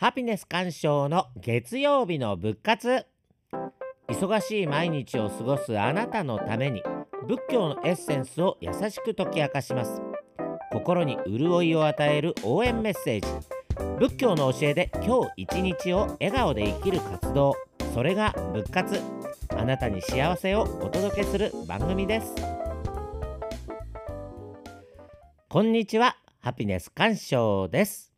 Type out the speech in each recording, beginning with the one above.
ハピネス鑑賞の月曜日の仏活。忙しい毎日を過ごすあなたのために仏教のエッセンスを優しく解き明かします。心に潤いを与える応援メッセージ。仏教の教えで今日一日を笑顔で生きる活動。それが仏活。あなたに幸せをお届けする番組です。こんにちは。ハピネス鑑賞です。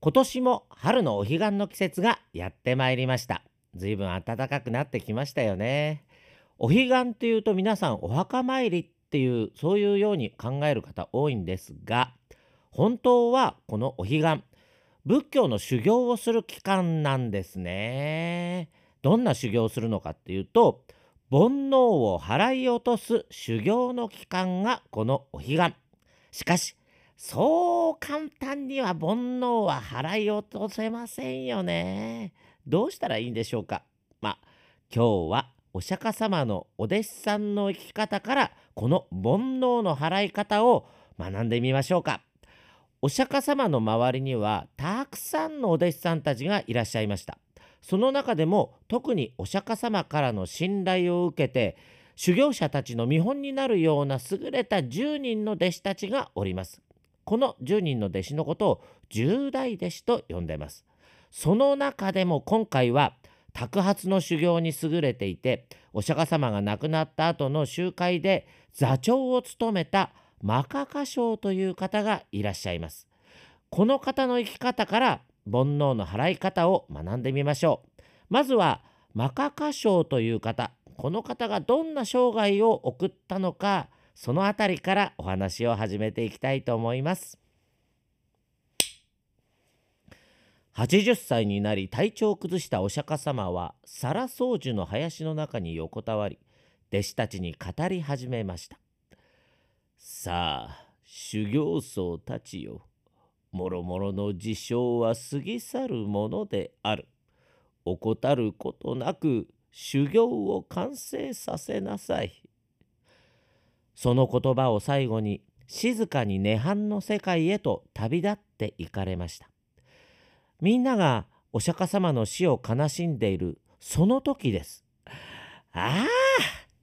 今年も春のお彼岸の季節がやってまいりました。ずいぶん暖かくなってきましたよね。お彼岸というと皆さんお墓参りっていうそういうように考える方多いんですが本当はこのお彼岸仏教の修行をする期間なんですね。どんな修行をするのかっていうと煩悩を払い落とす修行の期間がこのお彼岸。しかしそう簡単には煩悩は払い落とせませんよね。どうしたらいいんでしょうか。まあ今日はお釈迦様のお弟子さんの生き方からこの煩悩の払い方を学んでみましょうか。お釈迦様の周りにはたくさんのお弟子さんたちがいらっしゃいました。その中でも特にお釈迦様からの信頼を受けて修行者たちの見本になるような優れた10人の弟子たちがおります。この10人の弟子のことを十大弟子と呼んでいます。その中でも今回は托発の修行に優れていてお釈迦様が亡くなった後の集会で座長を務めたマカカ将という方がいらっしゃいます。この方の生き方から煩悩の払い方を学んでみましょう。まずはマカカ将という方この方がどんな生涯を送ったのかその辺りからお話を始めていきたいと思います。80歳になり体調を崩したお釈迦様は皿掃除の林の中に横たわり弟子たちに語り始めました。さあ修行僧たちよもろもろの事象は過ぎ去るものである。怠ることなく修行を完成させなさい。その言葉を最後に静かに涅槃の世界へと旅立って行かれました。みんながお釈迦様の死を悲しんでいるその時です。ああ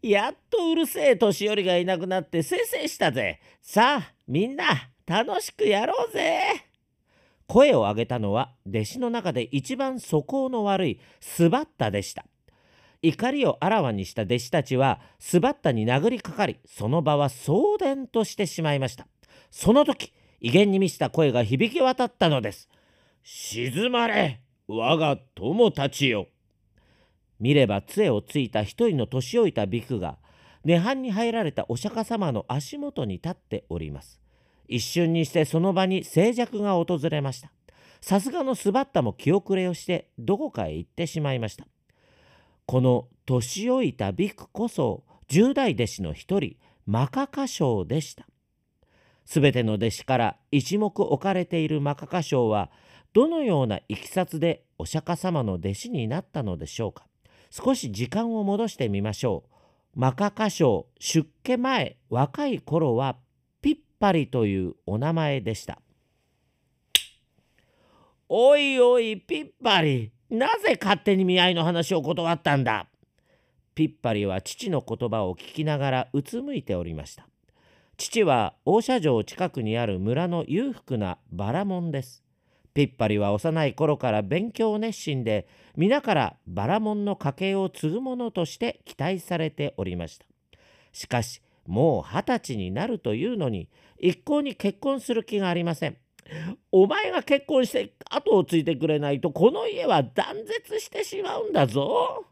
やっとうるせえ年寄りがいなくなってせいせいしたぜ。さあみんな楽しくやろうぜ。声を上げたのは弟子の中で一番素行の悪いスバッタでした。怒りをあらわにした弟子たちはスバッタに殴りかかりその場は騒然としてしまいました。その時威厳に満ちた声が響き渡ったのです静まれ我が友たちよ見れば杖をついた一人の年老いたビクが涅槃に入られたお釈迦様の足元に立っております。一瞬にしてその場に静寂が訪れました。さすがのスバッタも気遅れをしてどこかへ行ってしまいました。この年老いたビクこそ十代弟子の一人マカカ将でした。すべての弟子から一目置かれているマカカ将はどのようないきさつでお釈迦様の弟子になったのでしょうか少し時間を戻してみましょう。マカカ将出家前若い頃はピッパリというお名前でした。おいおいピッパリなぜ勝手に見合いの話を断ったんだ？ピッパリは父の言葉を聞きながらうつむいておりました。父は大社城近くにある村の裕福なバラモンです。ピッパリは幼い頃から勉強熱心で皆からバラモンの家系を継ぐ者として期待されておりました。しかしもう二十歳になるというのに一向に結婚する気がありません。お前が結婚して後をついてくれないとこの家は断絶してしまうんだぞ。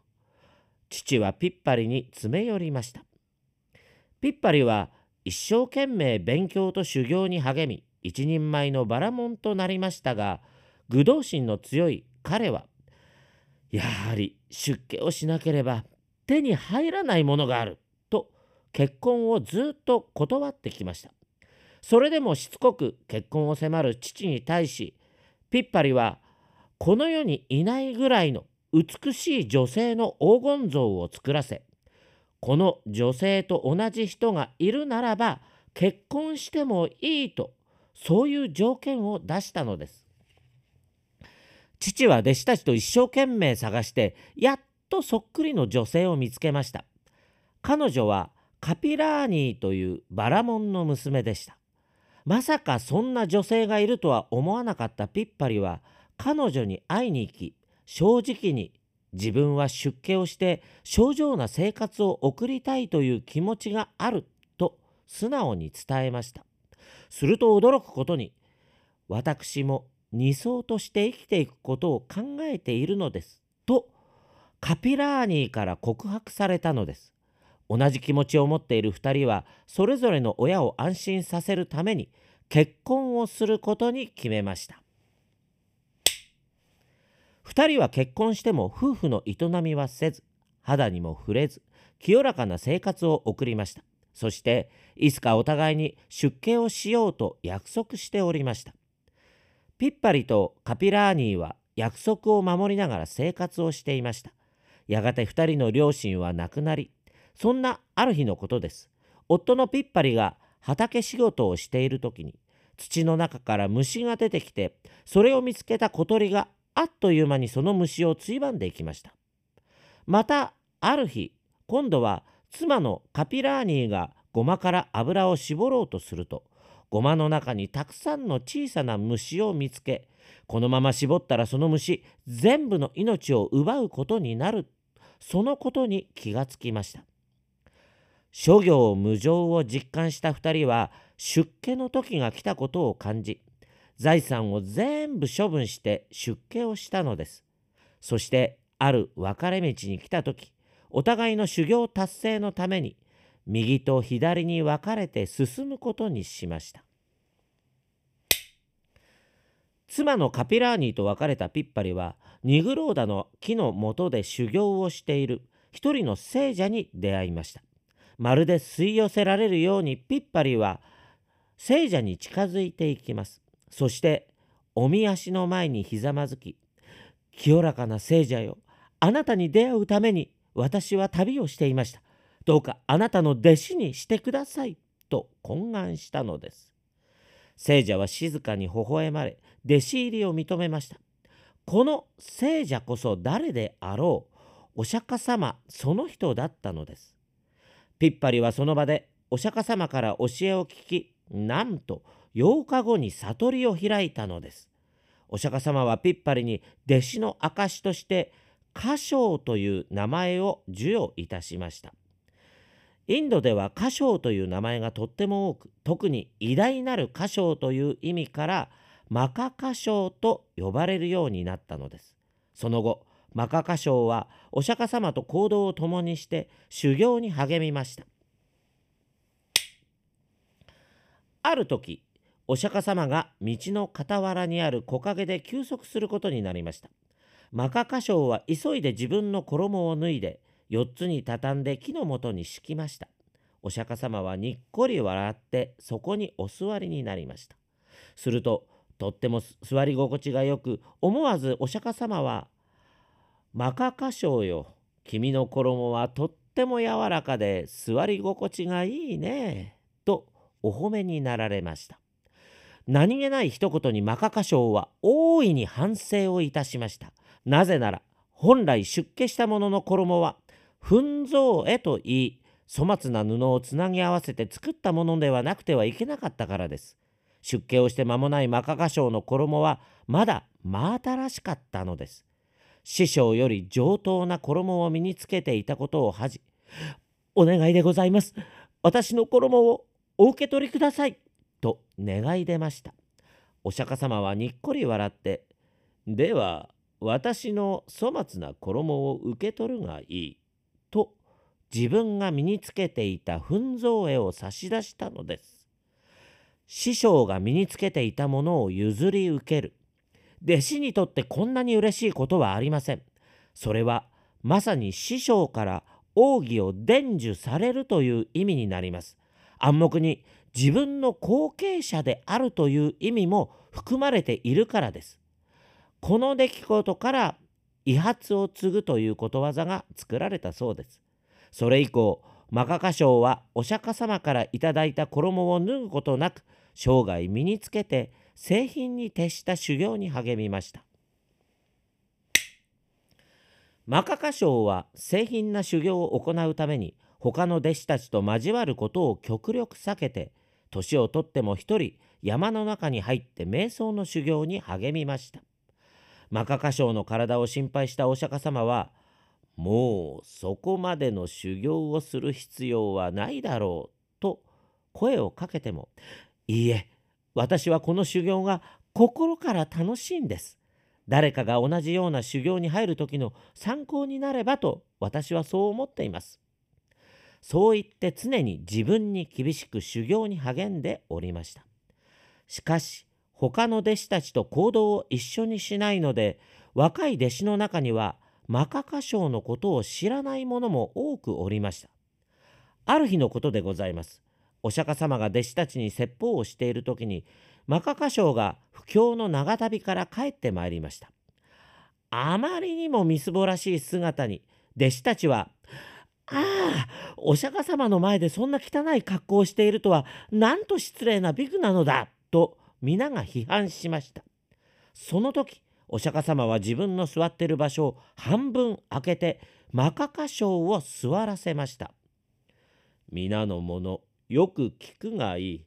父はピッパリに詰め寄りました。ピッパリは一生懸命勉強と修行に励み一人前のバラモンとなりましたが愚道心の強い彼はやはり出家をしなければ手に入らないものがあると結婚をずっと断ってきました。それでもしつこく結婚を迫る父に対しピッパリはこの世にいないぐらいの美しい女性の黄金像を作らせこの女性と同じ人がいるならば結婚してもいいとそういう条件を出したのです。父は弟子たちと一生懸命探してやっとそっくりの女性を見つけました彼女はカピラーニーというバラモンの娘でしたまさかそんな女性がいるとは思わなかった。ピッパリは彼女に会いに行き正直に自分は出家をして正常な生活を送りたいという気持ちがあると素直に伝えました。すると驚くことに私も二層として生きていくことを考えているのですとカピラーニーから告白されたのです。同じ気持ちを持っている2人はそれぞれの親を安心させるために結婚をすることに決めました。2人は結婚しても夫婦の営みはせず肌にも触れず清らかな生活を送りました。そしていつかお互いに出家をしようと約束しておりました。ピッパリとカピラーニーは約束を守りながら生活をしていました。やがて2人の両親は亡くなりそんなある日のことです。夫のピッパリが畑仕事をしている時に土の中から虫が出てきてそれを見つけた小鳥があっという間にその虫をついばんでいきました。またある日今度は妻のカピラーニーがごまから油を絞ろうとするとごまの中にたくさんの小さな虫を見つけこのまま絞ったらその虫全部の命を奪うことになる。そのことに気がつきました。諸行無常を実感した2人は出家の時が来たことを感じ財産を全部処分して出家をしたのです。そしてある分かれ道に来た時お互いの修行達成のために右と左に分かれて進むことにしました。妻のカピラーニーと別れたピッパリはニグローダの木の下で修行をしている一人の聖者に出会いました。まるで吸い寄せられるようにピッパリは聖者に近づいていきます。そしておみ足の前にひざまずき清らかな聖者よあなたに出会うために私は旅をしていました。どうかあなたの弟子にしてくださいと懇願したのです。聖者は静かに微笑まれ弟子入りを認めました。この聖者こそ誰であろうお釈迦様その人だったのです。ピッパリはその場でお釈迦様から教えを聞きなんと8日後に悟りを開いたのです。お釈迦様はピッパリに弟子の証として歌唱という名前を授与いたしました。インドでは歌唱という名前がとっても多く特に偉大なる歌唱という意味からマカ歌唱と呼ばれるようになったのです。その後マカ歌唱はお釈迦様と行動を共にして修行に励みました。ある時お釈迦様が道の傍らにある木陰で休息することになりました。マカカ将は急いで自分の衣を脱いで4つに畳んで木の元に敷きました。お釈迦様はにっこり笑ってそこにお座りになりました。するととっても座り心地がよく思わずお釈迦様は「マカカ将よ君の衣はとっても柔らかで座り心地がいいね」とお褒めになられました。何気ない一言にマカカ将は大いに反省をいたしました。なぜなら本来出家した者の衣は粉像へと言い粗末な布をつなぎ合わせて作ったものではなくてはいけなかったからです。出家をして間もないマカカ将の衣はまだ真新しかったのです。師匠より上等な衣を身につけていたことを恥じ「お願いでございます。私の衣をお受け取りください。と願い出ました。お釈迦様はにっこり笑って「では私の粗末な衣を受け取るがいい」と自分が身につけていた粉像絵を差し出したのです。師匠が身につけていたものを譲り受ける。弟子にとってこんなに嬉しいことはありません。それはまさに師匠から奥義を伝授されるという意味になります。暗黙に自分の後継者であるという意味も含まれているからです。この出来事から威発を継ぐということわざが作られたそうです。それ以降マカカ将はお釈迦様からいただいた衣を脱ぐことなく生涯身につけて製品に徹した修行に励みました。マカカ将は製品な修行を行うために他の弟子たちと交わることを極力避けて年をとっても一人山の中に入って瞑想の修行に励みましたマカカ将の体を心配したお釈迦様はもうそこまでの修行をする必要はないだろうと声をかけてもいいえ私はこの修行が心から楽しいんです誰かが同じような修行に入る時の参考になればと私はそう思っていますそう言って常に自分に厳しく修行に励んでおりましたしかし他の弟子たちと行動を一緒にしないので若い弟子の中にはマカカ賞のことを知らない者も多くおりました。ある日のことでございます。お釈迦様が弟子たちに説法をしている時にマカカ賞が不況の長旅から帰ってまいりました。あまりにもみすぼらしい姿に弟子たちは「ああお釈迦様の前でそんな汚い格好をしているとはなんと失礼なビクなのだ」と皆が批判しました。その時お釈迦様は自分の座っている場所を半分開けてマカカ賞を座らせました。皆の者よく聞くがいい。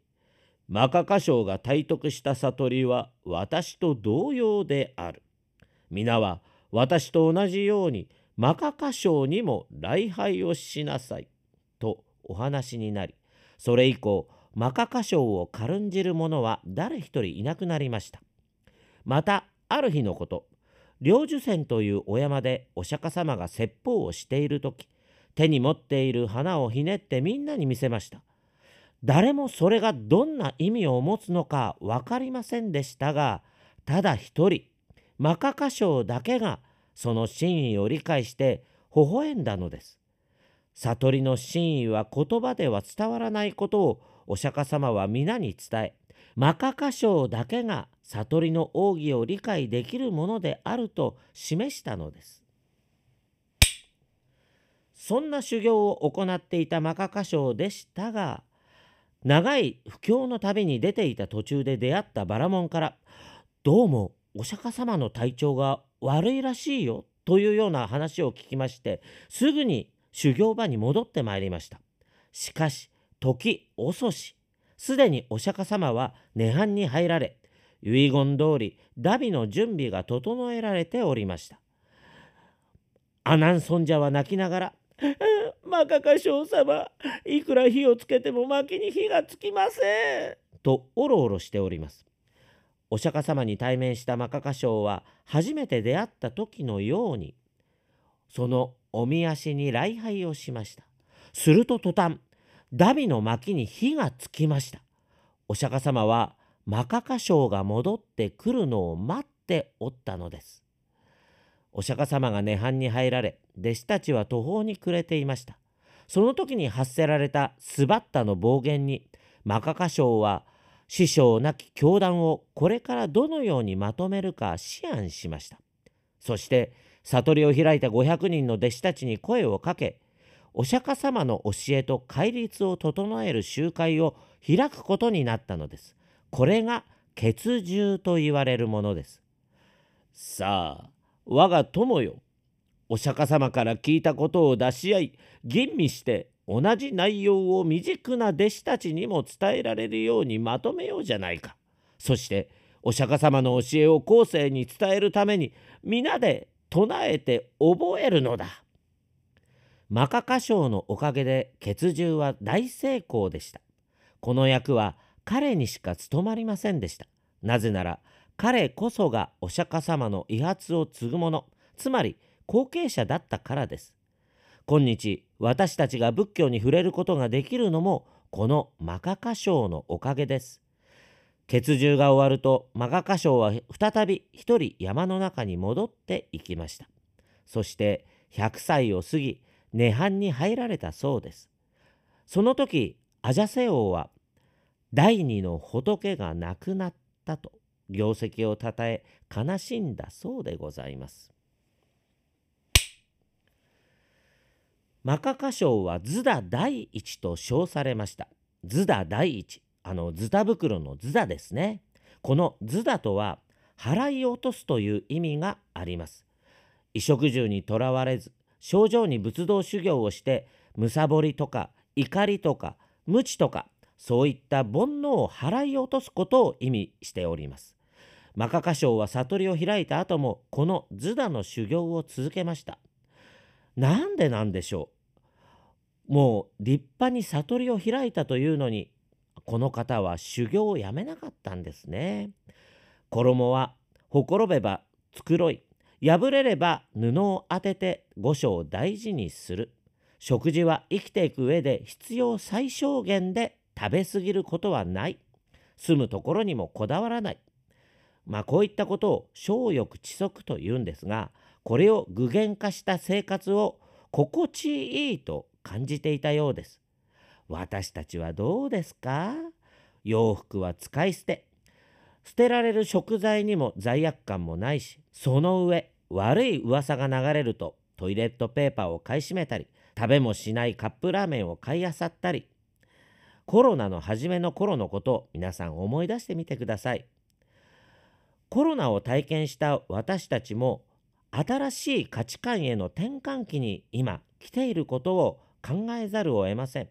マカカ賞が体得した悟りは私と同様である。皆は私と同じようにマカカ賞にも礼拝をしなさい。とお話になり、それ以降、マカカ賞を軽んじる者は誰一人いなくなりました。また、ある日のこと領寿泉というお山でお釈迦様が説法をしている時手に持っている花をひねってみんなに見せました誰もそれがどんな意味を持つのか分かりませんでしたがただ一人マカカ賞だけがその真意を理解して微笑んだのです悟りの真意は言葉では伝わらないことをお釈迦様は皆に伝えマカカ賞だけが悟りの奥義を理解できるものであると示したのです。そんな修行を行っていたマカカ賞でしたが長い布教の旅に出ていた途中で出会ったバラモンからどうもお釈迦様の体調が悪いらしいよというような話を聞きましてすぐに修行場に戻ってまいりました。しかし時遅しすでにお釈迦様は涅槃に入られ遺言通りダビの準備が整えられておりました阿南尊者は泣きながら「マカカ将様いくら火をつけても薪に火がつきません」とおろおろしております。お釈迦様に対面したマカカ将は初めて出会った時のようにそのおみ足に礼拝をしました。すると途端ダビの薪に火がつきました。お釈迦様はマカカ将が戻ってくるのを待っておったのです。お釈迦様が涅槃に入られ弟子たちは途方に暮れていました。その時に発せられたスバッタの暴言にマカカ将は師匠なき教団をこれからどのようにまとめるか思案しました。そして悟りを開いた500人の弟子たちに声をかけお釈迦様の教えと戒律を整える集会を開くことになったのです。これが血獣と言われるものです。さあ我が友よお釈迦様から聞いたことを出し合い吟味して同じ内容を未熟な弟子たちにも伝えられるようにまとめようじゃないか。そしてお釈迦様の教えを後世に伝えるために皆で唱えて覚えるのだ。マカカ賞のおかげで血獣は大成功でした。この役は彼にしか務まりませんでした。なぜなら彼こそがお釈迦様の遺発を継ぐ者つまり後継者だったからです。今日私たちが仏教に触れることができるのもこのマカカ賞のおかげです。血獣が終わるとマカカ賞は再び一人山の中に戻っていきました。そして100歳を過ぎ涅槃に入られたそうです。その時アジャセ王は第二の仏が亡くなったと業績をたたえ悲しんだそうでございます。マカカ賞はズダ第一と称されました。ズダ第一、あのズタ袋のズダですね。このズダとは払い落とすという意味があります。衣食住にとらわれず症状に仏道修行をしてむさぼりとか怒りとか無知とかそういった煩悩を払い落とすことを意味しております。マカカ将は悟りを開いた後もこのズダの修行を続けました。なんでなんでしょう？もう立派に悟りを開いたというのにこの方は修行をやめなかったんですね。衣はほころべば繕い破れれば布を当てて御所を大事にする食事は生きていく上で必要最小限で食べ過ぎることはない住むところにもこだわらないまあこういったことを小欲知足というんですがこれを具現化した生活を心地いいと感じていたようです。私たちはどうですか？洋服は使い捨て。捨てられる食材にも罪悪感もないしその上悪い噂が流れるとトイレットペーパーを買い占めたり食べもしないカップラーメンを買いあさったり。コロナの初めの頃のことを皆さん思い出してみてください。コロナを体験した私たちも新しい価値観への転換期に今来ていることを考えざるを得ません。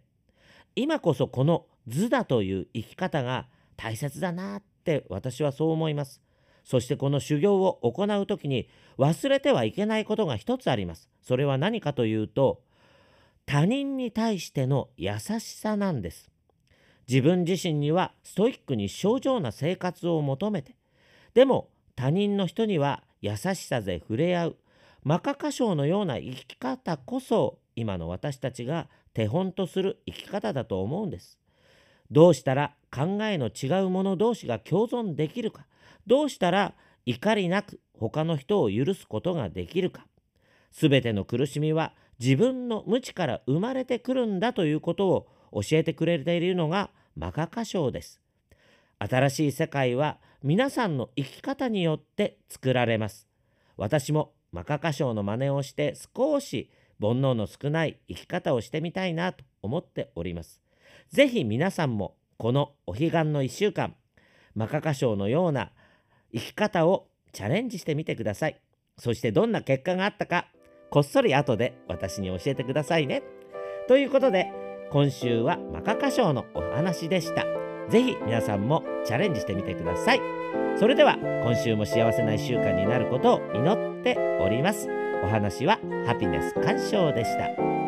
今こそこの図だという生き方が大切だなって私はそう思います。そしてこの修行を行う時に忘れてはいけないことが一つあります。それは何かというと他人に対しての優しさなんです。自分自身にはストイックに正常な生活を求めてでも他人の人には優しさで触れ合うマカカ賞のような生き方こそ今の私たちが手本とする生き方だと思うんです。どうしたら考えの違う者同士が共存できるかどうしたら怒りなく他の人を許すことができるかすべての苦しみは自分の無知から生まれてくるんだということを教えてくれているのがマカカ賞です。新しい世界は皆さんの生き方によって作られます。私もマカカ賞の真似をして少し煩悩の少ない生き方をしてみたいなと思っております。ぜひ皆さんもこのお彼岸の1週間マカカ賞のような生き方をチャレンジしてみてください。そしてどんな結果があったかこっそり後で私に教えてくださいね。ということで今週はマカカ賞のお話でした。ぜひ皆さんもチャレンジしてみてください。それでは今週も幸せな1週間になることを祈っております。お話はハピネス鑑賞でした。